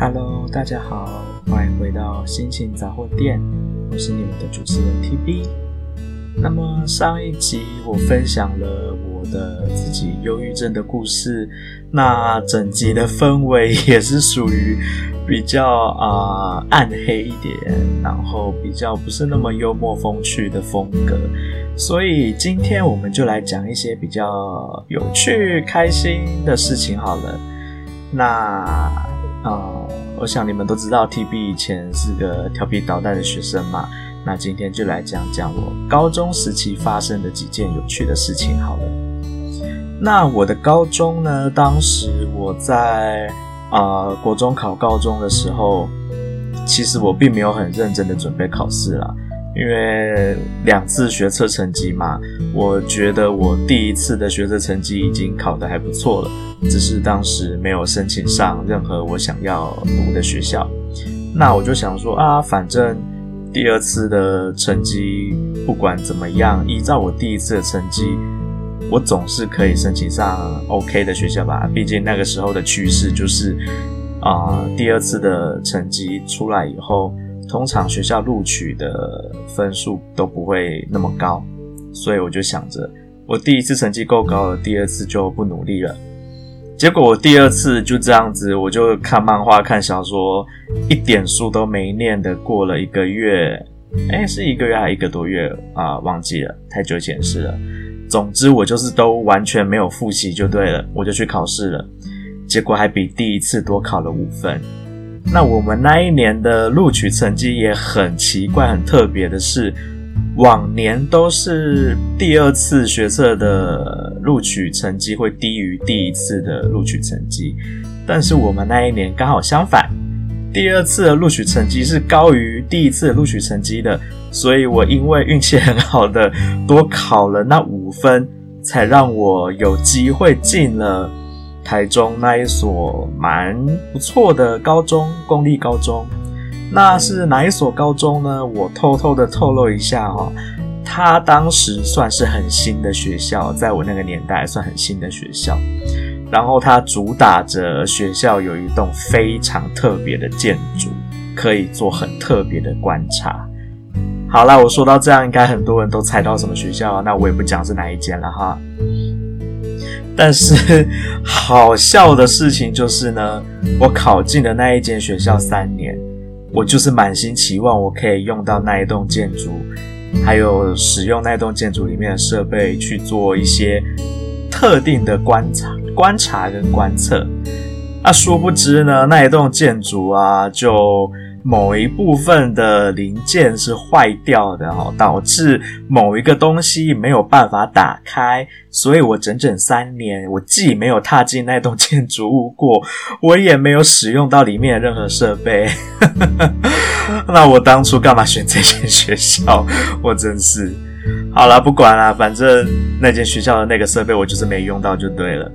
Hello，大家好，欢迎回到心情杂货店，我是你们的主持人 TB。那么上一集我分享了我的自己忧郁症的故事，那整集的氛围也是属于比较啊、暗黑一点，然后比较不是那么幽默风趣的风格，所以今天我们就来讲一些比较有趣、开心的事情好了。那、啊，我想你们都知道 TB 以前是个调皮捣蛋的学生嘛。那今天就来讲讲我高中时期发生的几件有趣的事情好了。那我的高中呢，当时我在啊、国中考高中的时候，其实我并没有很认真的准备考试了，因为两次学测成绩嘛，我觉得我第一次的学测成绩已经考得还不错了，只是当时没有申请上任何我想要读的学校。那我就想说啊，反正。第二次的成绩不管怎么样，依照我第一次的成绩，我总是可以申请上 OK 的学校吧。毕竟那个时候的趋势就是，啊、第二次的成绩出来以后，通常学校录取的分数都不会那么高，所以我就想着，我第一次成绩够高了，第二次就不努力了。结果我第二次就这样子，我就看漫画、看小说，一点书都没念的，过了一个月，诶，是一个月还一个多月啊？忘记了，太久前事了。总之，我就是都完全没有复习就对了，我就去考试了，结果还比第一次多考了五分。那我们那一年的录取成绩也很奇怪、很特别的是。往年都是第二次学测的录取成绩会低于第一次的录取成绩，但是我们那一年刚好相反，第二次的录取成绩是高于第一次的录取成绩的，所以我因为运气很好的多考了那五分，才让我有机会进了台中那一所蛮不错的高中，公立高中。那是哪一所高中呢？我偷偷的透露一下哈，它当时算是很新的学校，在我那个年代算很新的学校。然后它主打着学校有一栋非常特别的建筑，可以做很特别的观察。好啦，我说到这样，应该很多人都猜到什么学校，那我也不讲是哪一间了哈。但是 好笑的事情就是呢，我考进的那一间学校三年。我就是满心期望，我可以用到那一栋建筑，还有使用那栋建筑里面的设备去做一些特定的观察、观察跟观测。那殊不知呢，那一栋建筑啊，就。某一部分的零件是坏掉的哦，导致某一个东西没有办法打开，所以我整整三年，我既没有踏进那栋建筑物过，我也没有使用到里面的任何设备。那我当初干嘛选这间学校？我真是好了，不管了，反正那间学校的那个设备我就是没用到就对了。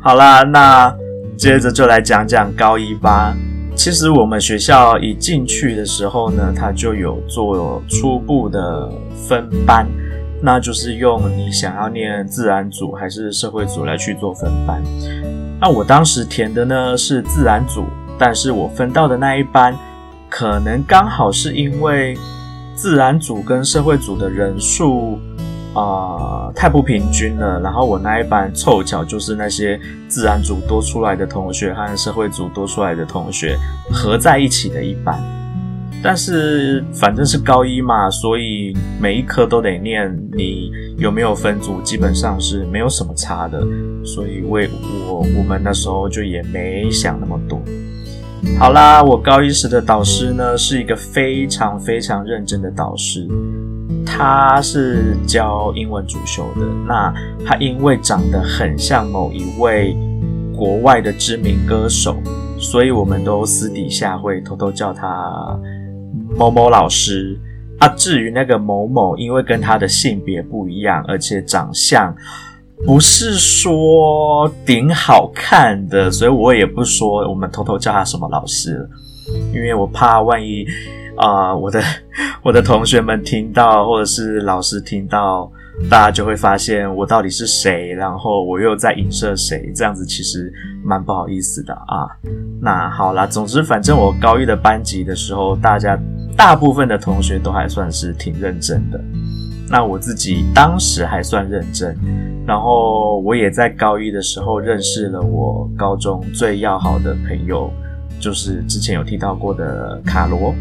好啦，那接着就来讲讲高一吧。其实我们学校一进去的时候呢，它就有做初步的分班，那就是用你想要念自然组还是社会组来去做分班。那我当时填的呢是自然组，但是我分到的那一班，可能刚好是因为自然组跟社会组的人数。啊、太不平均了。然后我那一班凑巧就是那些自然组多出来的同学和社会组多出来的同学合在一起的一班。但是反正是高一嘛，所以每一科都得念。你有没有分组，基本上是没有什么差的。所以为我我们那时候就也没想那么多。好啦，我高一时的导师呢，是一个非常非常认真的导师。他是教英文主修的，那他因为长得很像某一位国外的知名歌手，所以我们都私底下会偷偷叫他某某老师啊。至于那个某某，因为跟他的性别不一样，而且长相不是说顶好看的，所以我也不说我们偷偷叫他什么老师，因为我怕万一。啊、我的 我的同学们听到，或者是老师听到，大家就会发现我到底是谁，然后我又在影射谁，这样子其实蛮不好意思的啊。那好啦，总之反正我高一的班级的时候，大家大部分的同学都还算是挺认真的。那我自己当时还算认真，然后我也在高一的时候认识了我高中最要好的朋友，就是之前有提到过的卡罗。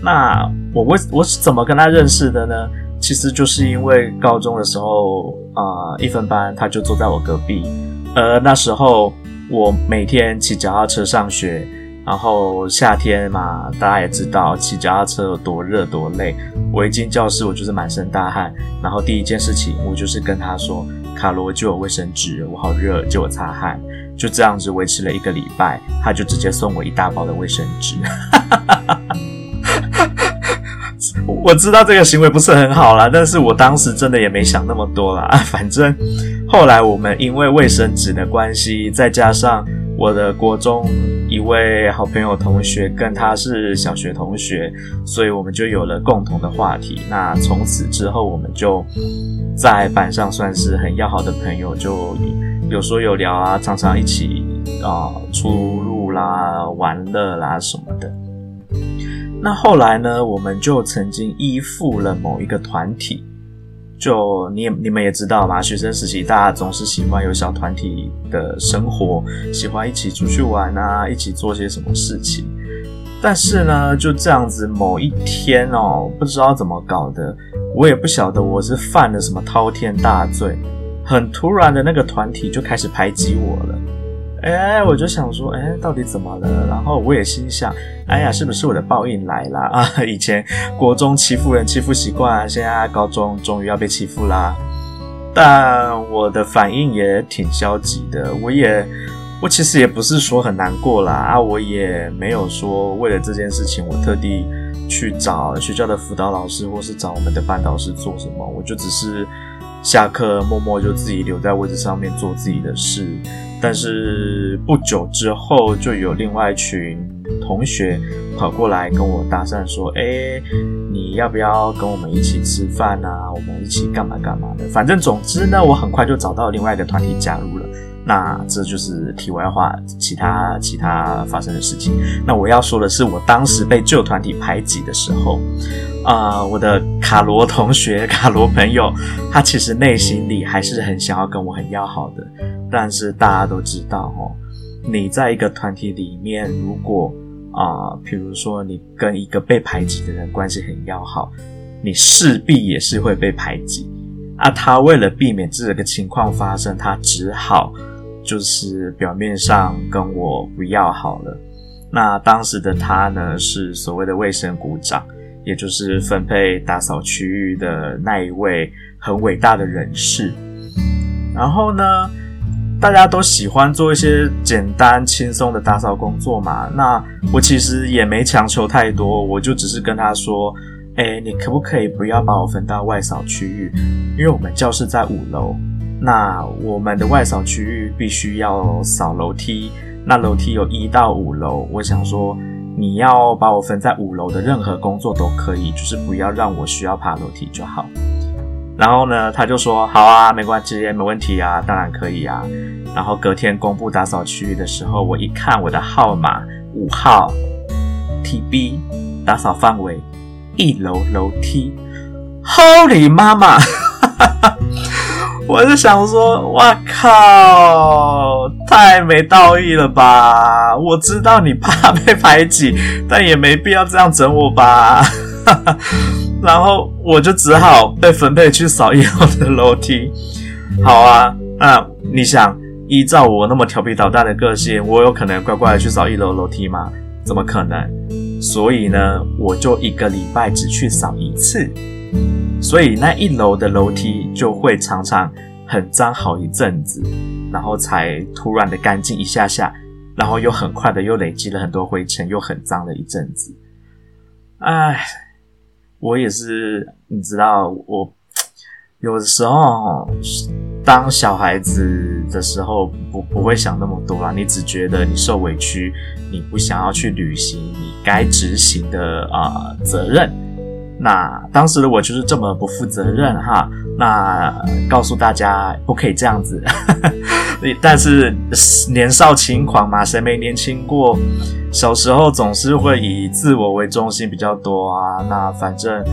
那我为我是怎么跟他认识的呢？其实就是因为高中的时候啊、一分班他就坐在我隔壁，而那时候我每天骑脚踏车上学，然后夏天嘛，大家也知道骑脚踏车有多热多累。我一进教室，我就是满身大汗，然后第一件事情我就是跟他说：“卡罗，借我卫生纸，我好热，借我擦汗。”就这样子维持了一个礼拜，他就直接送我一大包的卫生纸。我知道这个行为不是很好啦，但是我当时真的也没想那么多啦。反正后来我们因为卫生纸的关系，再加上我的国中一位好朋友同学跟他是小学同学，所以我们就有了共同的话题。那从此之后，我们就在班上算是很要好的朋友，就有说有聊啊，常常一起啊、出入啦、玩乐啦什么的。那后来呢，我们就曾经依附了某一个团体，就你你们也知道嘛，学生时期大家总是喜欢有小团体的生活，喜欢一起出去玩啊，一起做些什么事情。但是呢，就这样子，某一天哦，不知道怎么搞的，我也不晓得我是犯了什么滔天大罪，很突然的那个团体就开始排挤我了。哎，我就想说，哎，到底怎么了？然后我也心想，哎呀，是不是我的报应来了 啊？以前国中欺负人欺负习惯，现在高中终于要被欺负啦。但我的反应也挺消极的，我也，我其实也不是说很难过啦，啊，我也没有说为了这件事情我特地去找学校的辅导老师或是找我们的班导师做什么，我就只是下课默默就自己留在位置上面做自己的事。但是不久之后，就有另外一群同学跑过来跟我搭讪说：“诶，你要不要跟我们一起吃饭啊？我们一起干嘛干嘛的？反正总之呢，我很快就找到另外一个团体加入。那这就是题外话，其他其他发生的事情。那我要说的是，我当时被旧团体排挤的时候。”啊、我的卡罗同学、卡罗朋友，他其实内心里还是很想要跟我很要好的。但是大家都知道哦，你在一个团体里面，如果啊、呃，比如说你跟一个被排挤的人关系很要好，你势必也是会被排挤。啊，他为了避免这个情况发生，他只好就是表面上跟我不要好了。那当时的他呢，是所谓的卫生股长。也就是分配打扫区域的那一位很伟大的人士。然后呢，大家都喜欢做一些简单轻松的打扫工作嘛。那我其实也没强求太多，我就只是跟他说：“诶，你可不可以不要把我分到外扫区域？因为我们教室在五楼，那我们的外扫区域必须要扫楼梯，那楼梯有一到五楼，我想说。”你要把我分在五楼的任何工作都可以，就是不要让我需要爬楼梯就好。然后呢，他就说好啊，没关系，没问题啊，当然可以啊。然后隔天公布打扫区域的时候，我一看我的号码五号，TB 打扫范围一楼楼梯，Holy 妈妈！哈哈哈我就想说，哇靠，太没道义了吧！我知道你怕被排挤，但也没必要这样整我吧。然后我就只好被分配去扫一楼的楼梯。好啊，那你想，依照我那么调皮捣蛋的个性，我有可能乖乖的去扫一楼楼梯吗？怎么可能？所以呢，我就一个礼拜只去扫一次。所以那一楼的楼梯就会常常很脏好一阵子，然后才突然的干净一下下，然后又很快的又累积了很多灰尘，又很脏了一阵子。唉，我也是，你知道，我有的时候当小孩子的时候不不会想那么多啦，你只觉得你受委屈，你不想要去履行你该执行的啊、责任。那当时的我就是这么不负责任哈，那告诉大家不可以这样子，但是年少轻狂嘛，谁没年轻过？小时候总是会以自我为中心比较多啊。那反正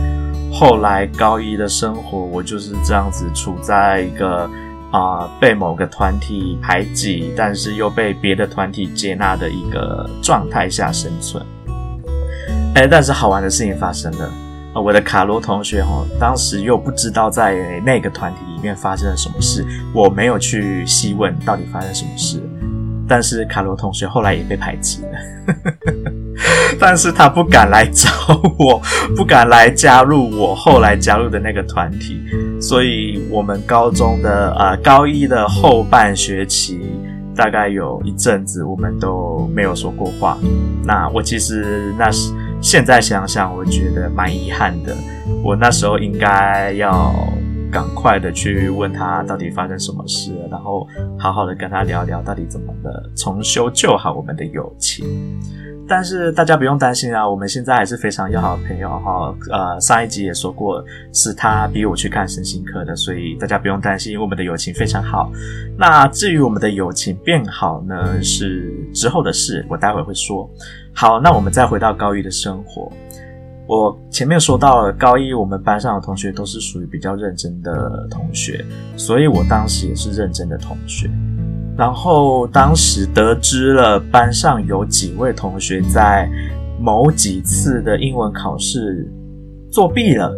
后来高一的生活，我就是这样子处在一个啊、被某个团体排挤，但是又被别的团体接纳的一个状态下生存。哎，但是好玩的事情发生了。我的卡罗同学哈，当时又不知道在那个团体里面发生了什么事，我没有去细问到底发生什么事。但是卡罗同学后来也被排挤了，但是他不敢来找我，不敢来加入我后来加入的那个团体，所以我们高中的呃高一的后半学期，大概有一阵子我们都没有说过话。那我其实那时。现在想想，我觉得蛮遗憾的。我那时候应该要赶快的去问他到底发生什么事，然后好好的跟他聊聊到底怎么的重修旧好我们的友情。但是大家不用担心啊，我们现在还是非常要好的朋友哈。呃，上一集也说过，是他逼我去看身心科的，所以大家不用担心，因为我们的友情非常好。那至于我们的友情变好呢，是之后的事，我待会会说。好，那我们再回到高一的生活。我前面说到了高一，我们班上的同学都是属于比较认真的同学，所以我当时也是认真的同学。然后当时得知了班上有几位同学在某几次的英文考试作弊了，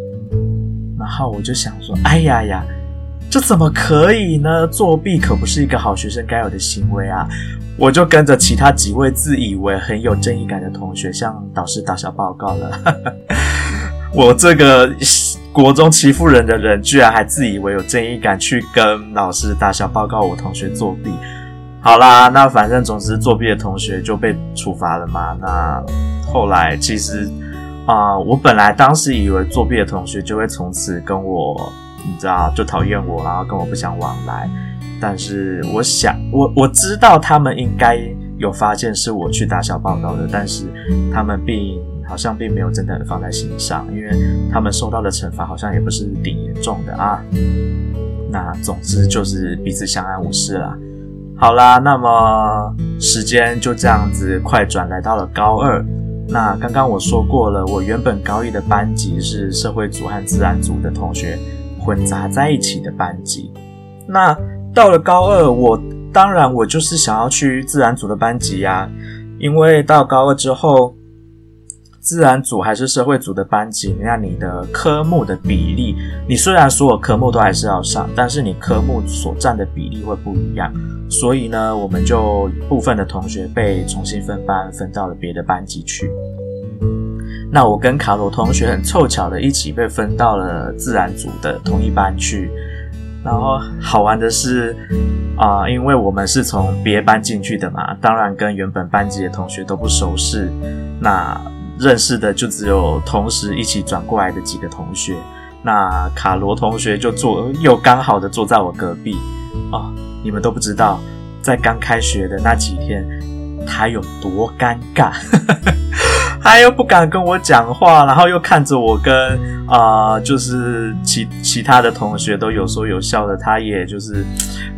然后我就想说，哎呀呀，这怎么可以呢？作弊可不是一个好学生该有的行为啊！我就跟着其他几位自以为很有正义感的同学向导师打小报告了。我这个国中欺负人的人，居然还自以为有正义感，去跟老师打小报告，我同学作弊。好啦，那反正总之作弊的同学就被处罚了嘛。那后来其实啊、我本来当时以为作弊的同学就会从此跟我，你知道，就讨厌我，然后跟我不相往来。但是我想，我我知道他们应该有发现是我去打小报告的，但是他们并好像并没有真的放在心上，因为他们受到的惩罚好像也不是挺严重的啊。那总之就是彼此相安无事啦。好啦，那么时间就这样子快转来到了高二。那刚刚我说过了，我原本高一的班级是社会组和自然组的同学混杂在一起的班级。那到了高二，我当然我就是想要去自然组的班级呀，因为到高二之后，自然组还是社会组的班级，那你的科目的比例，你虽然所有科目都还是要上，但是你科目所占的比例会不一样，所以呢，我们就部分的同学被重新分班，分到了别的班级去。那我跟卡罗同学很凑巧的一起被分到了自然组的同一班去。然后好玩的是，啊、因为我们是从别班进去的嘛，当然跟原本班级的同学都不熟识，那认识的就只有同时一起转过来的几个同学。那卡罗同学就坐，又刚好的坐在我隔壁。哦，你们都不知道，在刚开学的那几天，他有多尴尬。他又不敢跟我讲话，然后又看着我跟啊、呃，就是其其他的同学都有说有笑的，他也就是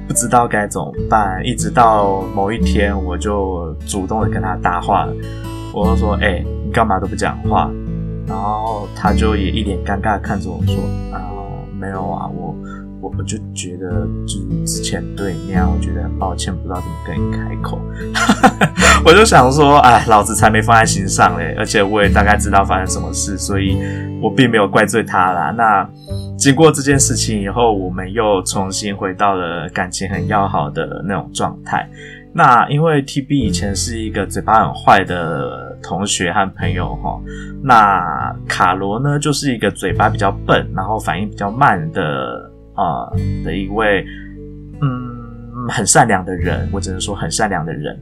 不知道该怎么办。一直到某一天，我就主动的跟他搭话了，我就说：“哎、欸，你干嘛都不讲话？”然后他就也一脸尴尬看着我说：“啊，没有啊，我。”我就觉得，就是之前对你那样，我觉得很抱歉，不知道怎么跟你开口。我就想说，哎，老子才没放在心上嘞，而且我也大概知道发生什么事，所以我并没有怪罪他啦。那经过这件事情以后，我们又重新回到了感情很要好的那种状态。那因为 TB 以前是一个嘴巴很坏的同学和朋友哈，那卡罗呢就是一个嘴巴比较笨，然后反应比较慢的。啊、的一位，嗯，很善良的人，我只能说很善良的人。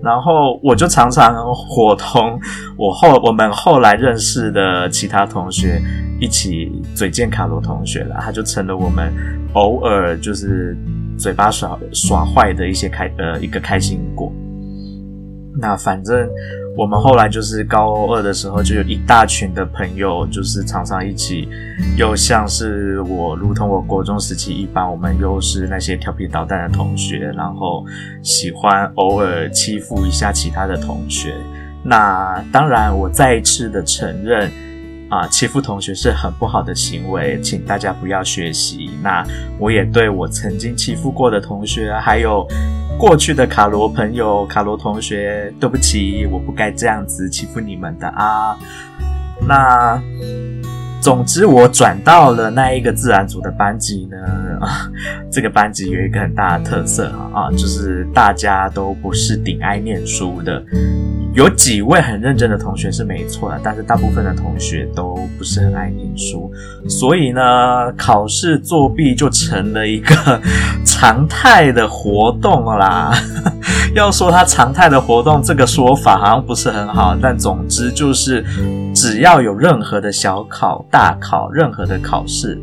然后我就常常伙同我后我们后来认识的其他同学一起嘴贱卡罗同学了，他就成了我们偶尔就是嘴巴耍耍坏的一些开呃一个开心果。那反正我们后来就是高二的时候，就有一大群的朋友，就是常常一起，又像是我，如同我国中时期一般，我们又是那些调皮捣蛋的同学，然后喜欢偶尔欺负一下其他的同学。那当然，我再一次的承认。啊，欺负同学是很不好的行为，请大家不要学习。那我也对我曾经欺负过的同学，还有过去的卡罗朋友、卡罗同学，对不起，我不该这样子欺负你们的啊。那总之，我转到了那一个自然组的班级呢，这个班级有一个很大的特色啊，就是大家都不是顶爱念书的。有几位很认真的同学是没错的，但是大部分的同学都不是很爱念书，所以呢，考试作弊就成了一个 常态的活动啦。要说它常态的活动，这个说法好像不是很好，但总之就是，只要有任何的小考、大考，任何的考试。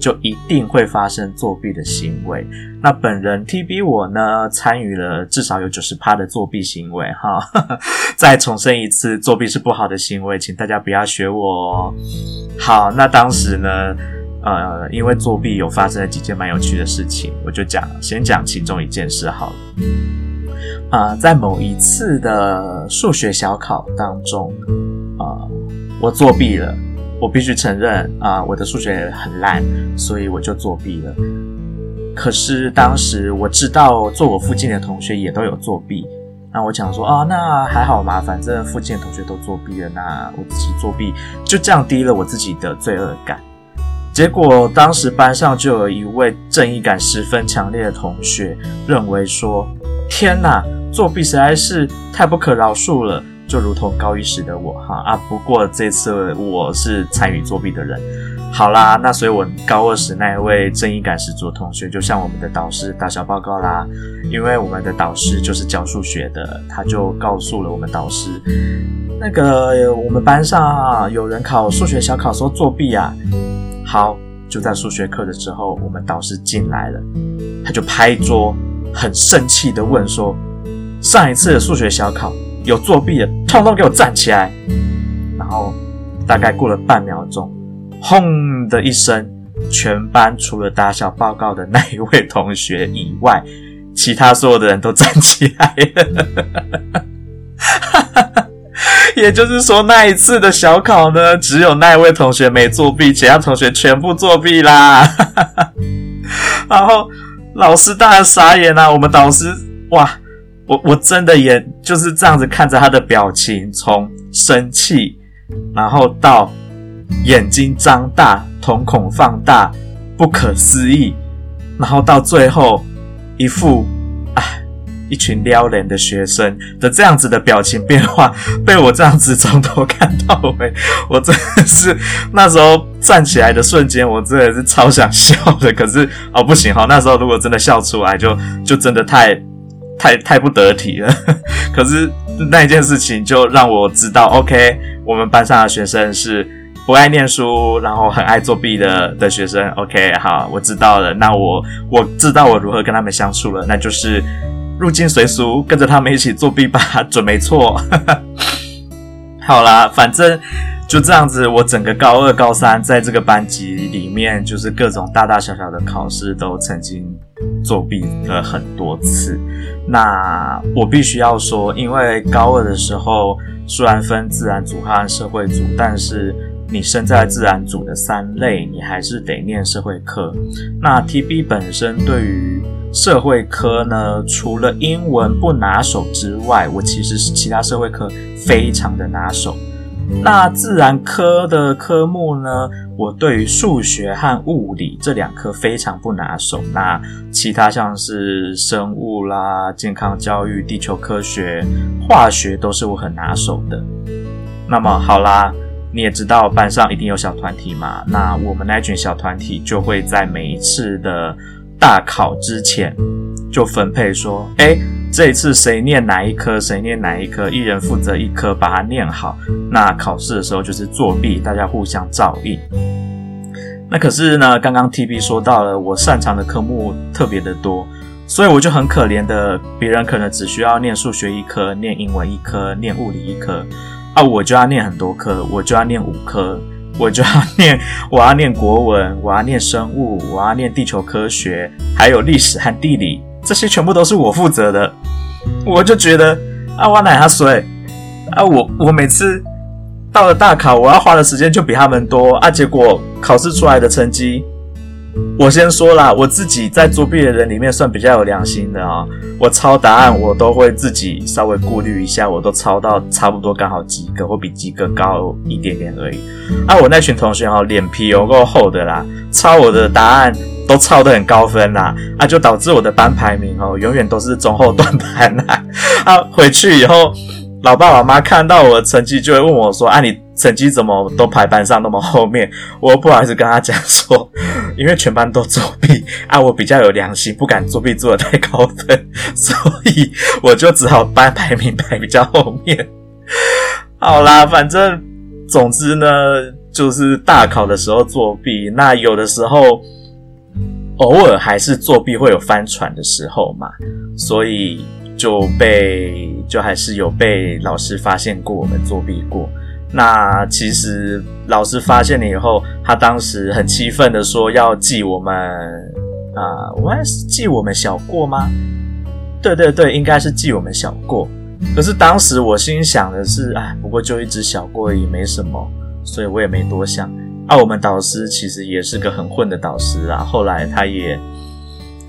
就一定会发生作弊的行为。那本人 TB 我呢，参与了至少有九十趴的作弊行为哈。再重申一次，作弊是不好的行为，请大家不要学我哦。好，那当时呢，呃，因为作弊有发生了几件蛮有趣的事情，我就讲，先讲其中一件事好了。啊、在某一次的数学小考当中，啊、呃，我作弊了。我必须承认啊，我的数学很烂，所以我就作弊了。可是当时我知道坐我附近的同学也都有作弊，那我想说啊，那还好嘛，反正附近的同学都作弊了，那我自己作弊就降低了我自己的罪恶感。结果当时班上就有一位正义感十分强烈的同学认为说：“天哪，作弊实在是太不可饶恕了。”就如同高一时的我哈啊，不过这次我是参与作弊的人。好啦，那所以我高二时那一位正义感十足的同学就向我们的导师打小报告啦，因为我们的导师就是教数学的，他就告诉了我们导师，那个我们班上啊有人考数学小考时候作弊啊。好，就在数学课的时候，我们导师进来了，他就拍桌，很生气的问说：上一次的数学小考。有作弊的，通通给我站起来！然后大概过了半秒钟，轰的一声，全班除了打小报告的那一位同学以外，其他所有的人都站起来了。也就是说，那一次的小考呢，只有那一位同学没作弊，其他同学全部作弊啦。然后老师当然傻眼啦，我们导师哇！我我真的也就是这样子看着他的表情，从生气，然后到眼睛张大，瞳孔放大，不可思议，然后到最后一副啊，一群撩人的学生的这样子的表情变化，被我这样子从头看到尾，我真的是那时候站起来的瞬间，我真的是超想笑的，可是哦不行哈，那时候如果真的笑出来就，就就真的太。太太不得体了，可是那一件事情就让我知道，OK，我们班上的学生是不爱念书，然后很爱作弊的的学生。OK，好，我知道了。那我我知道我如何跟他们相处了，那就是入境随俗，跟着他们一起作弊吧，准没错。好啦，反正。就这样子，我整个高二、高三在这个班级里面，就是各种大大小小的考试都曾经作弊了很多次。那我必须要说，因为高二的时候虽然分自然组和社会组，但是你身在自然组的三类，你还是得念社会科。那 TB 本身对于社会科呢，除了英文不拿手之外，我其实是其他社会科非常的拿手。那自然科的科目呢，我对于数学和物理这两科非常不拿手。那其他像是生物啦、健康教育、地球科学、化学都是我很拿手的。那么好啦，你也知道班上一定有小团体嘛。那我们那群小团体就会在每一次的大考之前就分配说，诶这一次谁念哪一科，谁念哪一科，一人负责一科，把它念好。那考试的时候就是作弊，大家互相照应。那可是呢，刚刚 TB 说到了，我擅长的科目特别的多，所以我就很可怜的，别人可能只需要念数学一科、念英文一科、念物理一科，啊，我就要念很多科，我就要念五科，我就要念，我要念国文，我要念生物，我要念地球科学，还有历史和地理，这些全部都是我负责的。我就觉得啊，我奶他水啊，我我每次到了大考，我要花的时间就比他们多啊，结果考试出来的成绩。我先说啦，我自己在作弊的人里面算比较有良心的啊、我抄答案，我都会自己稍微顾虑一下，我都抄到差不多刚好及格，或比及格高一点点而已。啊，我那群同学哈、哦，脸皮有够厚的啦，抄我的答案都抄得很高分啦，啊，就导致我的班排名哦，永远都是中后段班啦。啊，回去以后，老爸老妈看到我的成绩，就会问我说：“啊，你？”成绩怎么都排班上那么后面？我不好意思跟他讲说，因为全班都作弊啊，我比较有良心，不敢作弊做得太高分，所以我就只好班排名排比较后面。好啦，反正总之呢，就是大考的时候作弊，那有的时候偶尔还是作弊会有翻船的时候嘛，所以就被就还是有被老师发现过我们作弊过。那其实老师发现了以后，他当时很气愤的说要记我们啊，我还是记我们小过吗？对对对，应该是记我们小过。可是当时我心想的是，哎，不过就一只小过而已，没什么，所以我也没多想。啊，我们导师其实也是个很混的导师啊，后来他也。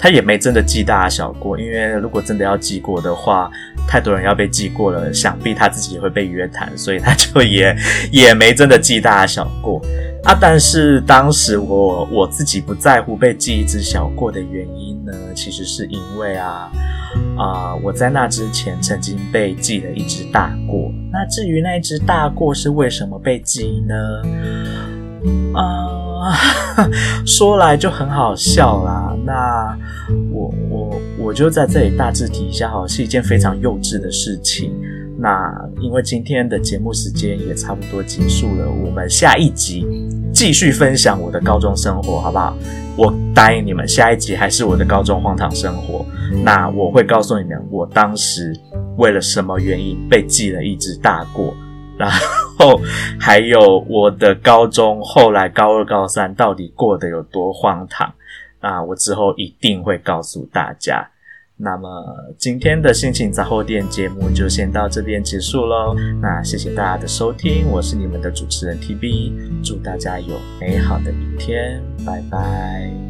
他也没真的记大小过，因为如果真的要记过的话，太多人要被记过了，想必他自己也会被约谈，所以他 就也也没真的记大小过啊。但是当时我我自己不在乎被记一只小过的原因呢，其实是因为啊啊、我在那之前曾经被记了一只大过。那至于那一只大过是为什么被记呢？啊、说来就很好笑啦。那我我我就在这里大致提一下哈，是一件非常幼稚的事情。那因为今天的节目时间也差不多结束了，我们下一集继续分享我的高中生活，好不好？我答应你们，下一集还是我的高中荒唐生活。那我会告诉你们，我当时为了什么原因被记了一只大过。然后还有我的高中，后来高二、高三到底过得有多荒唐啊！我之后一定会告诉大家。那么今天的心情杂货店节目就先到这边结束喽。那谢谢大家的收听，我是你们的主持人 TB，祝大家有美好的一天，拜拜。